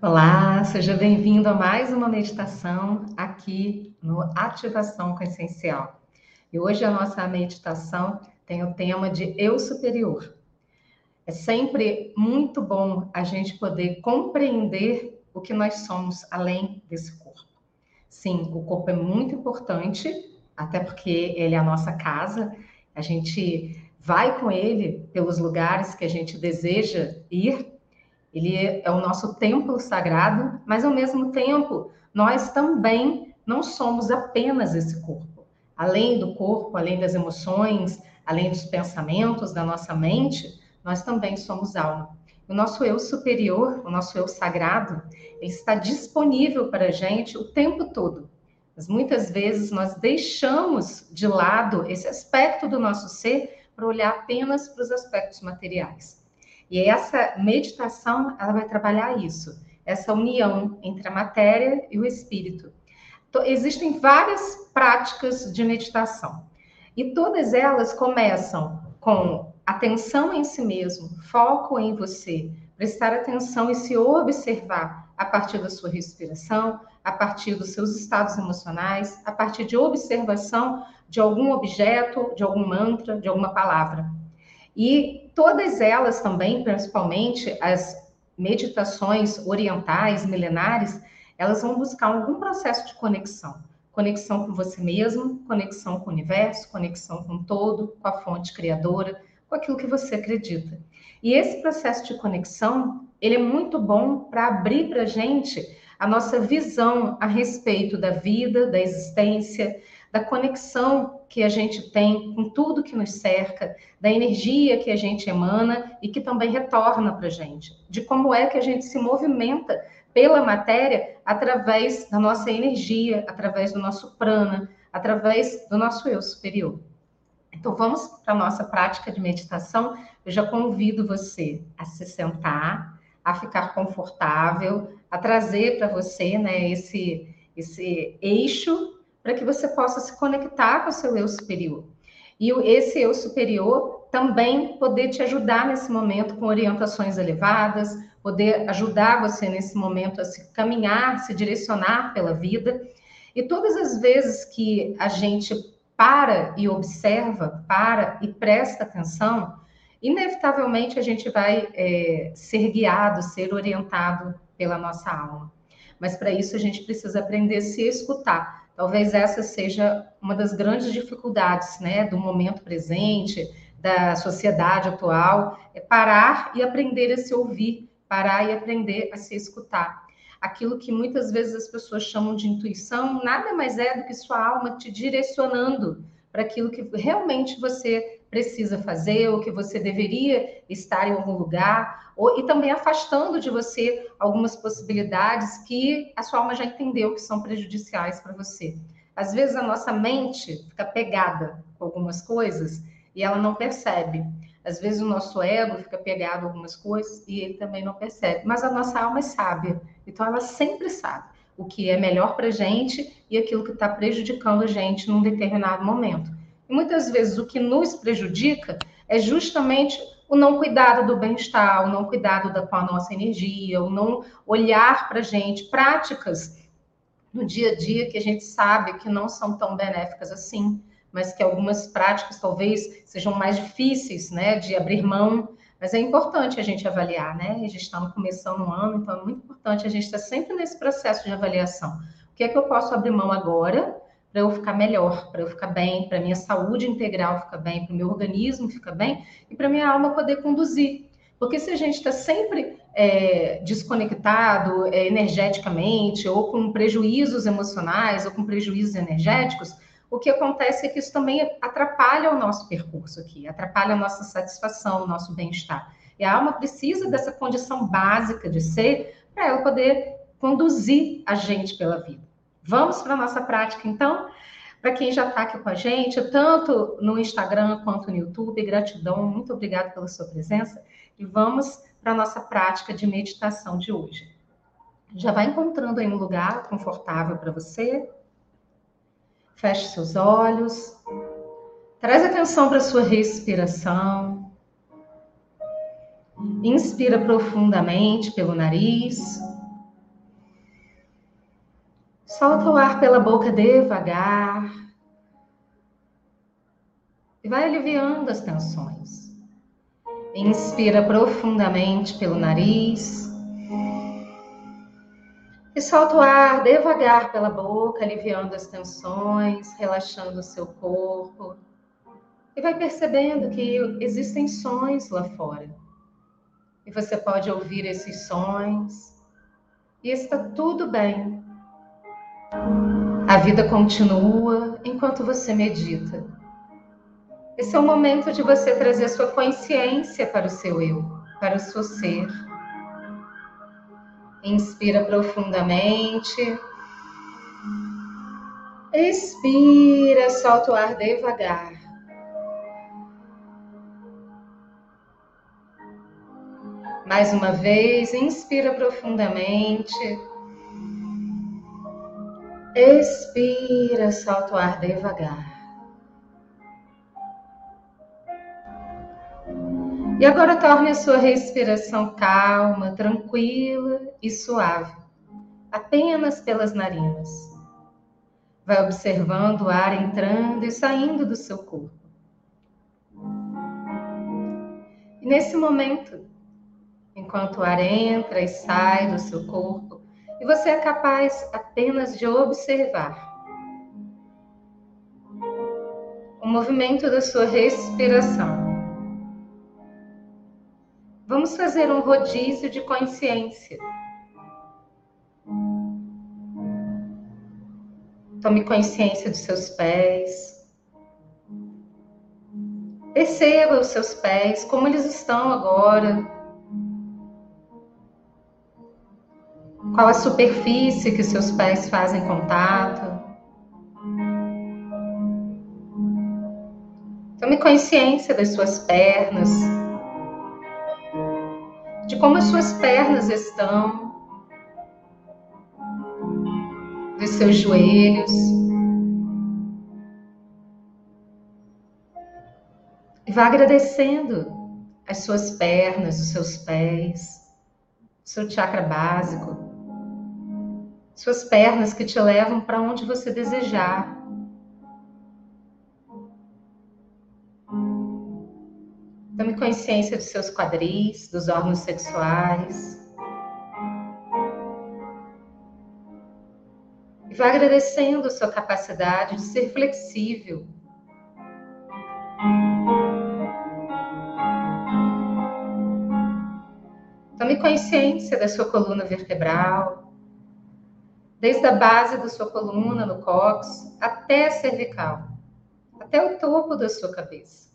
Olá, seja bem-vindo a mais uma meditação aqui no Ativação Consciencial. E hoje a nossa meditação tem o tema de Eu Superior. É sempre muito bom a gente poder compreender o que nós somos além desse corpo. Sim, o corpo é muito importante, até porque ele é a nossa casa, a gente vai com ele pelos lugares que a gente deseja ir ele é o nosso templo sagrado, mas ao mesmo tempo, nós também não somos apenas esse corpo. Além do corpo, além das emoções, além dos pensamentos da nossa mente, nós também somos alma. O nosso eu superior, o nosso eu sagrado, ele está disponível para a gente o tempo todo. Mas muitas vezes nós deixamos de lado esse aspecto do nosso ser para olhar apenas para os aspectos materiais. E essa meditação, ela vai trabalhar isso, essa união entre a matéria e o espírito. Então, existem várias práticas de meditação. E todas elas começam com atenção em si mesmo, foco em você, prestar atenção e se observar a partir da sua respiração, a partir dos seus estados emocionais, a partir de observação de algum objeto, de algum mantra, de alguma palavra. E todas elas também, principalmente as meditações orientais, milenares, elas vão buscar algum processo de conexão. Conexão com você mesmo, conexão com o universo, conexão com todo, com a fonte criadora, com aquilo que você acredita. E esse processo de conexão, ele é muito bom para abrir para a gente a nossa visão a respeito da vida, da existência, da conexão que a gente tem com tudo que nos cerca, da energia que a gente emana e que também retorna para a gente, de como é que a gente se movimenta pela matéria através da nossa energia, através do nosso prana, através do nosso eu superior. Então vamos para a nossa prática de meditação. Eu já convido você a se sentar, a ficar confortável, a trazer para você, né, esse esse eixo para que você possa se conectar com o seu eu superior. E esse eu superior também poder te ajudar nesse momento com orientações elevadas, poder ajudar você nesse momento a se caminhar, se direcionar pela vida. E todas as vezes que a gente para e observa, para e presta atenção, inevitavelmente a gente vai é, ser guiado, ser orientado pela nossa alma. Mas para isso a gente precisa aprender a se escutar, Talvez essa seja uma das grandes dificuldades, né, do momento presente, da sociedade atual, é parar e aprender a se ouvir, parar e aprender a se escutar. Aquilo que muitas vezes as pessoas chamam de intuição, nada mais é do que sua alma te direcionando para aquilo que realmente você precisa fazer, ou que você deveria estar em algum lugar, ou, e também afastando de você algumas possibilidades que a sua alma já entendeu que são prejudiciais para você. Às vezes a nossa mente fica pegada com algumas coisas e ela não percebe. Às vezes o nosso ego fica pegado a algumas coisas e ele também não percebe. Mas a nossa alma é sábia, então ela sempre sabe o que é melhor para gente e aquilo que está prejudicando a gente num determinado momento. E muitas vezes o que nos prejudica é justamente o não cuidado do bem-estar, o não cuidado da, com a nossa energia, o não olhar para a gente, práticas no dia a dia que a gente sabe que não são tão benéficas assim, mas que algumas práticas talvez sejam mais difíceis né, de abrir mão mas é importante a gente avaliar, né? A gente está começando um ano, então é muito importante a gente estar sempre nesse processo de avaliação. O que é que eu posso abrir mão agora para eu ficar melhor, para eu ficar bem, para minha saúde integral ficar bem, para o meu organismo ficar bem e para minha alma poder conduzir. Porque se a gente está sempre é, desconectado é, energeticamente, ou com prejuízos emocionais, ou com prejuízos energéticos, o que acontece é que isso também atrapalha o nosso percurso aqui, atrapalha a nossa satisfação, o nosso bem-estar. E a alma precisa dessa condição básica de ser para ela poder conduzir a gente pela vida. Vamos para a nossa prática, então? Para quem já está aqui com a gente, tanto no Instagram quanto no YouTube, gratidão, muito obrigada pela sua presença. E vamos para a nossa prática de meditação de hoje. Já vai encontrando aí um lugar confortável para você, Feche seus olhos. Traz atenção para a sua respiração. Inspira profundamente pelo nariz. Solta o ar pela boca devagar. E vai aliviando as tensões. Inspira profundamente pelo nariz. E solta o ar devagar pela boca, aliviando as tensões, relaxando o seu corpo. E vai percebendo que existem sons lá fora. E você pode ouvir esses sons. E está tudo bem. A vida continua enquanto você medita. Esse é o momento de você trazer sua consciência para o seu eu, para o seu ser. Inspira profundamente. Expira, solta o ar devagar. Mais uma vez, inspira profundamente. Expira, solta o ar devagar. E agora torne a sua respiração calma, tranquila e suave, apenas pelas narinas. Vai observando o ar entrando e saindo do seu corpo. E nesse momento, enquanto o ar entra e sai do seu corpo, e você é capaz apenas de observar o movimento da sua respiração. Vamos fazer um rodízio de consciência. Tome consciência dos seus pés. Perceba os seus pés, como eles estão agora. Qual a superfície que seus pés fazem contato. Tome consciência das suas pernas de como as suas pernas estão, dos seus joelhos. E vá agradecendo as suas pernas, os seus pés, seu chakra básico, suas pernas que te levam para onde você desejar. Tome consciência dos seus quadris, dos órgãos sexuais. E vá agradecendo sua capacidade de ser flexível. Tome consciência da sua coluna vertebral, desde a base da sua coluna no cóccix até a cervical, até o topo da sua cabeça.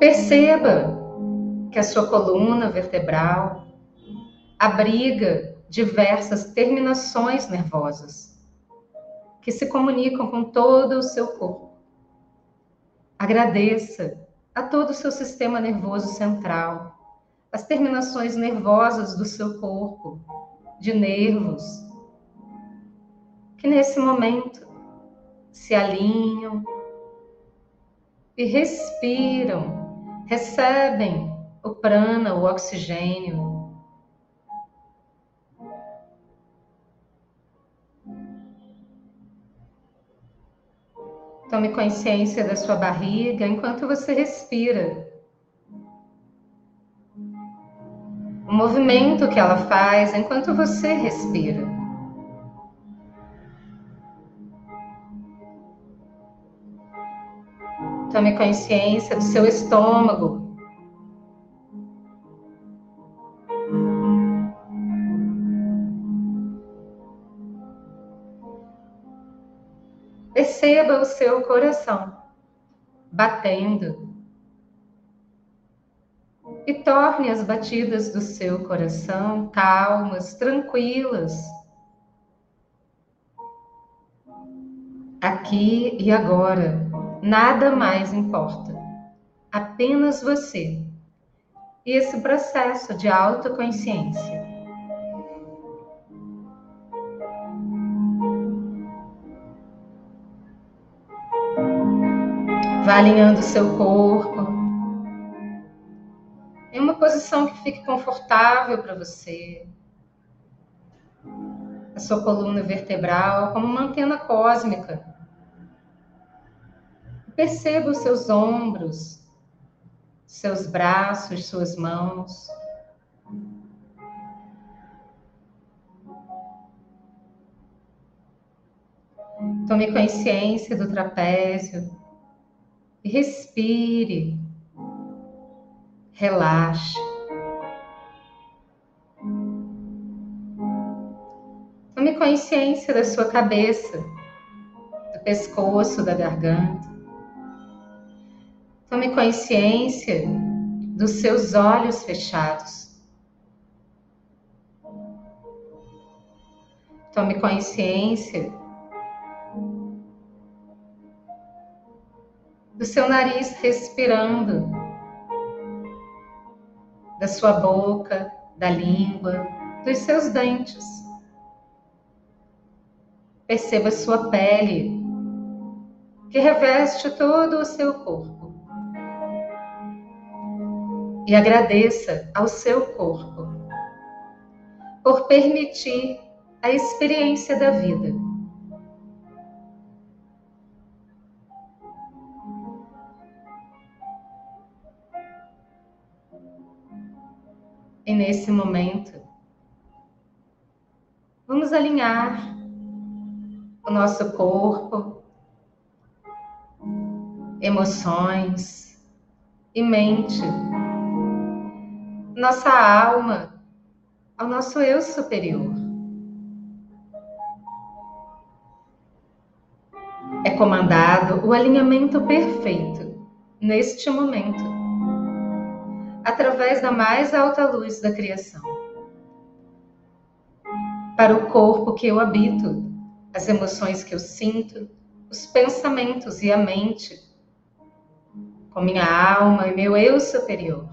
Perceba que a sua coluna vertebral abriga diversas terminações nervosas que se comunicam com todo o seu corpo. Agradeça a todo o seu sistema nervoso central, as terminações nervosas do seu corpo, de nervos, que nesse momento se alinham e respiram recebem o prana, o oxigênio. Tome consciência da sua barriga enquanto você respira. O movimento que ela faz enquanto você respira. Tome consciência do seu estômago. Perceba o seu coração batendo e torne as batidas do seu coração calmas, tranquilas. Aqui e agora. Nada mais importa. Apenas você. E esse processo de autoconsciência. Vá alinhando seu corpo posição que fique confortável para você. a sua coluna vertebral como uma antena cósmica. Perceba os seus ombros, seus braços, suas mãos. Tome consciência do trapézio e respire. Relaxe. Tome consciência da sua cabeça, do pescoço, da garganta. Tome consciência dos seus olhos fechados. Tome consciência do seu nariz respirando, da sua boca, da língua, dos seus dentes. Perceba sua pele, que reveste todo o seu corpo. E agradeça ao seu corpo por permitir a experiência da vida. E nesse momento, vamos alinhar o nosso corpo, emoções e mente, nossa alma ao nosso eu superior. É comandado o alinhamento perfeito neste momento através da mais alta luz da criação. Para o corpo que eu habito, as emoções que eu sinto, os pensamentos e a mente, com minha alma e meu eu superior.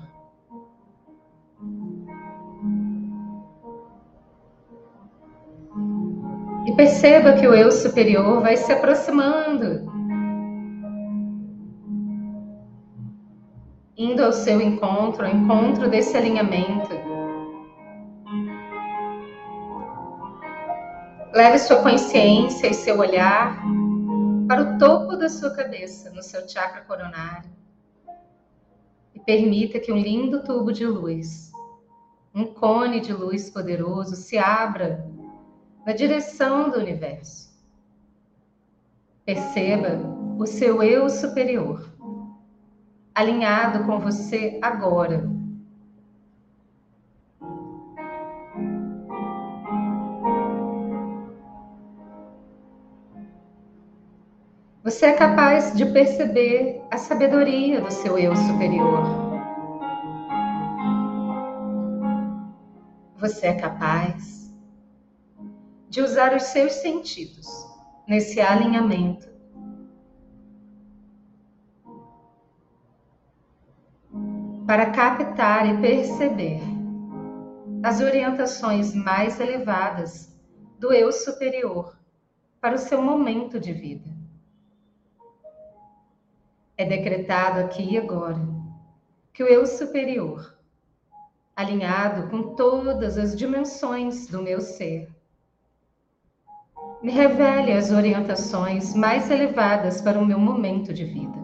E perceba que o eu superior vai se aproximando indo ao seu encontro, ao encontro desse alinhamento. Leve sua consciência e seu olhar para o topo da sua cabeça, no seu chakra coronário. E permita que um lindo tubo de luz, um cone de luz poderoso, se abra na direção do universo. Perceba o seu eu superior alinhado com você agora. Você é capaz de perceber a sabedoria do seu eu superior. Você é capaz de usar os seus sentidos nesse alinhamento para captar e perceber as orientações mais elevadas do eu superior para o seu momento de vida. É decretado aqui e agora que o eu superior, alinhado com todas as dimensões do meu ser, me revele as orientações mais elevadas para o meu momento de vida.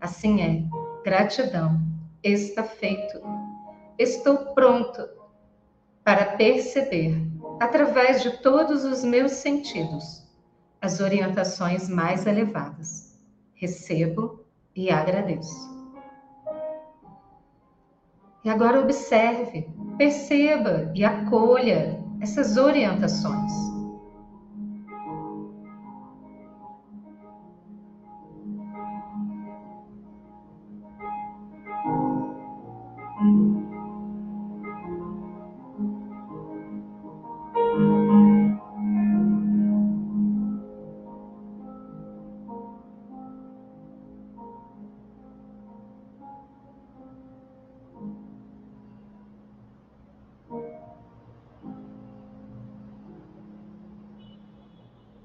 Assim é, gratidão está feito. Estou pronto para perceber, através de todos os meus sentidos, as orientações mais elevadas. Recebo e agradeço. E agora observe, perceba e acolha essas orientações.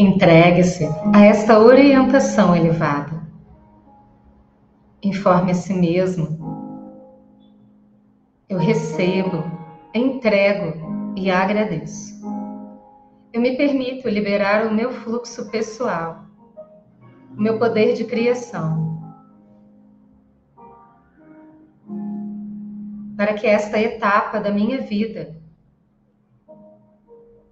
Entregue-se a esta orientação elevada. Informe a si mesmo. Eu recebo, entrego e agradeço. Eu me permito liberar o meu fluxo pessoal, o meu poder de criação. Para que esta etapa da minha vida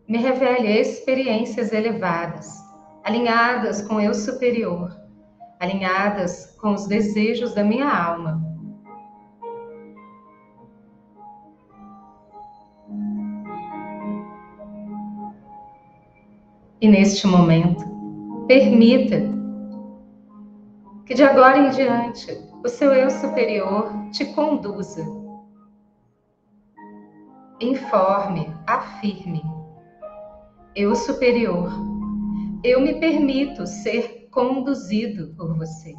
me revele experiências elevadas, alinhadas com o eu superior, alinhadas com os desejos da minha alma. E neste momento, permita que de agora em diante o seu eu superior te conduza. Informe, afirme eu superior, eu me permito ser conduzido por você.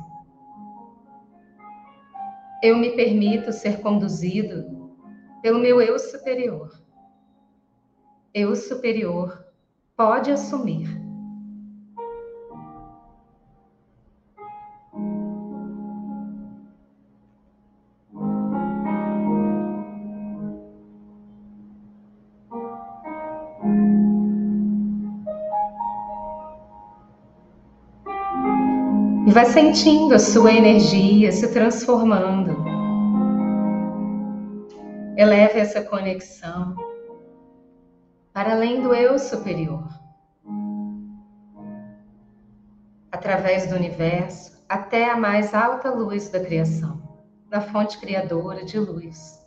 Eu me permito ser conduzido pelo meu eu superior. Eu superior pode assumir E vai sentindo a sua energia se transformando. Eleve essa conexão para além do eu superior. Através do universo até a mais alta luz da criação, da fonte criadora de luz.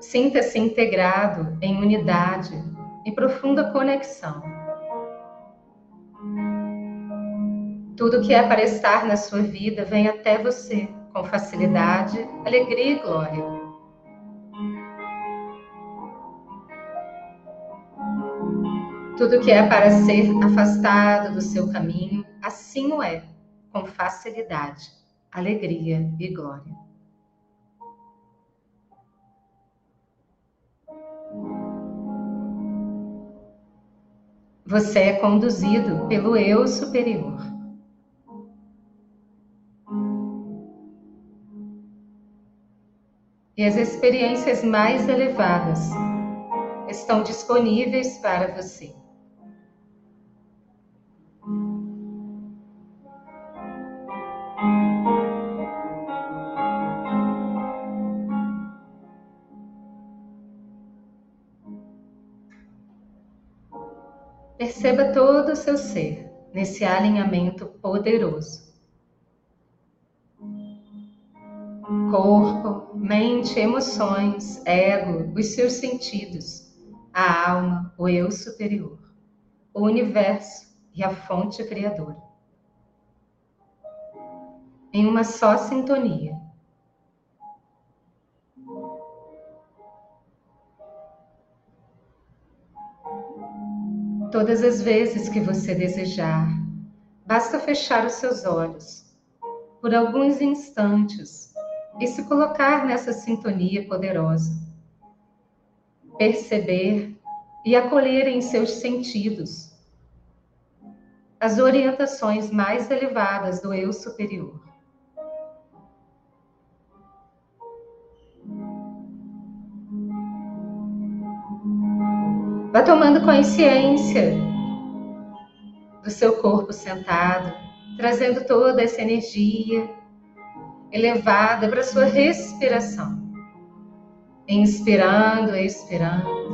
Sinta-se integrado em unidade e profunda conexão Tudo que é para estar na sua vida vem até você com facilidade, alegria e glória. Tudo que é para ser afastado do seu caminho, assim o é, com facilidade, alegria e glória. Você é conduzido pelo eu superior. E as experiências mais elevadas estão disponíveis para você. Perceba todo o seu ser nesse alinhamento poderoso. corpo, mente, emoções, ego, os seus sentidos, a alma, o eu superior, o universo e a fonte criadora. Em uma só sintonia. Todas as vezes que você desejar, basta fechar os seus olhos por alguns instantes e se colocar nessa sintonia poderosa. Perceber e acolher em seus sentidos as orientações mais elevadas do eu superior. Vá tomando consciência do seu corpo sentado, trazendo toda essa energia elevada para sua respiração. Inspirando, expirando.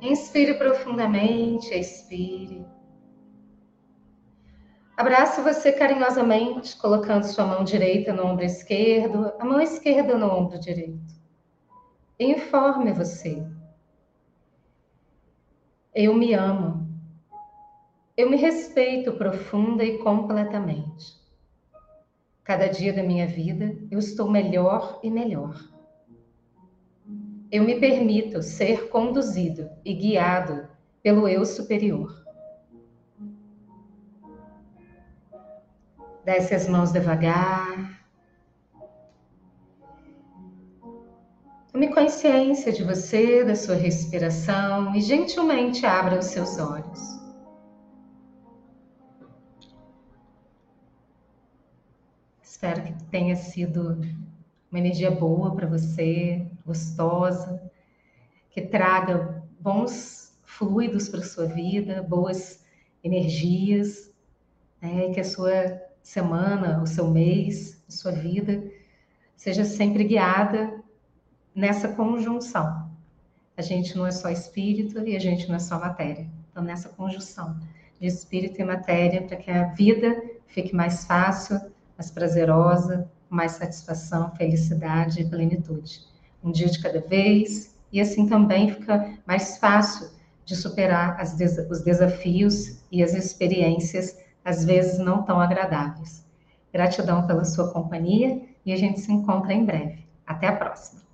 Inspire profundamente, expire. Abrace você carinhosamente, colocando sua mão direita no ombro esquerdo, a mão esquerda no ombro direito. Informe você. Eu me amo. Eu me respeito profunda e completamente. Cada dia da minha vida eu estou melhor e melhor. Eu me permito ser conduzido e guiado pelo eu superior. Desce as mãos devagar. Tome consciência de você, da sua respiração e gentilmente abra os seus olhos. Espero que tenha sido uma energia boa para você, gostosa, que traga bons fluidos para sua vida, boas energias, né? que a sua semana, o seu mês, a sua vida seja sempre guiada nessa conjunção. A gente não é só espírito e a gente não é só matéria. Então, nessa conjunção de espírito e matéria, para que a vida fique mais fácil, mais prazerosa, com mais satisfação, felicidade e plenitude. Um dia de cada vez, e assim também fica mais fácil de superar os desafios e as experiências, às vezes não tão agradáveis. Gratidão pela sua companhia e a gente se encontra em breve. Até a próxima!